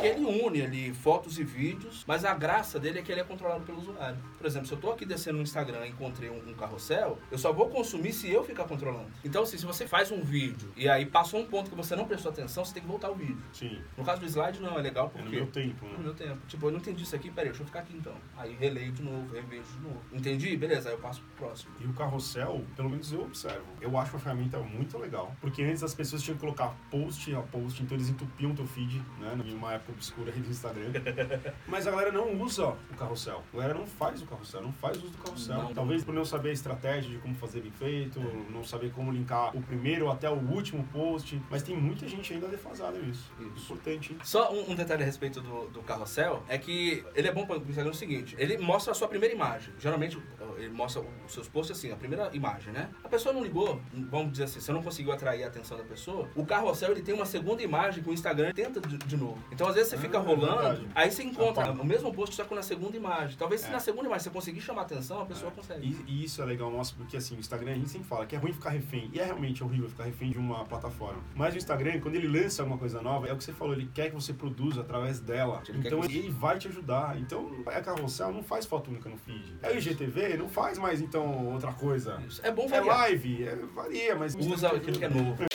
Porque ele une ali fotos e vídeos, mas a graça dele é que ele é controlado pelo usuário. Por exemplo, se eu tô aqui descendo no Instagram e encontrei um, um carrossel, eu só vou consumir se eu ficar controlando. Então, assim, se você faz um vídeo e aí passou um ponto que você não prestou atenção, você tem que voltar o vídeo. Sim. No caso do slide, não, é legal É no porque... meu tempo, No né? meu tempo. Tipo, eu não entendi isso aqui, peraí, deixa eu ficar aqui então. Aí releio de novo, revejo de novo. Entendi? Beleza, aí eu passo pro próximo. E o carrossel, pelo menos eu observo, eu acho uma ferramenta muito legal. Porque antes as pessoas tinham que colocar post a post, então eles entupiam o teu feed, né? Em uma época obscura aí do Instagram. Mas a galera não usa o carrossel. A galera não faz o carrossel, não faz uso do carrossel. Não. Talvez por não saber a estratégia de como fazer bem feito, não saber como linkar o primeiro até o último post. Mas tem muita gente ainda defasada nisso. Isso. Importante, hein? Só um, um detalhe a respeito do, do carrossel é que ele é bom para o Instagram no seguinte: ele mostra a sua primeira imagem. Geralmente ele mostra os seus posts assim, a primeira imagem, né? A pessoa não ligou, vamos dizer assim, você não conseguiu atrair a atenção da pessoa. O carrossel ele tem uma segunda imagem que o Instagram tenta de, de novo. Então às vezes você Ah, fica é rolando, verdade. aí você encontra Rapaz. o mesmo post só que na segunda imagem. Talvez se É. na segunda imagem você conseguir chamar a atenção, a pessoa consegue. E, e isso é legal, nossa, porque assim, o Instagram a gente sempre fala que é ruim ficar refém. E é realmente horrível ficar refém de uma plataforma. Mas o Instagram, quando ele lança alguma coisa nova, é o que você falou, ele quer que você produza através dela. Ele então que ele vai te ajudar. Então, a carrossel não faz foto única no feed. É o IGTV, não faz mais então outra coisa. Isso. É bom É variar. live, é, varia, mas. Usa aquilo que é novo.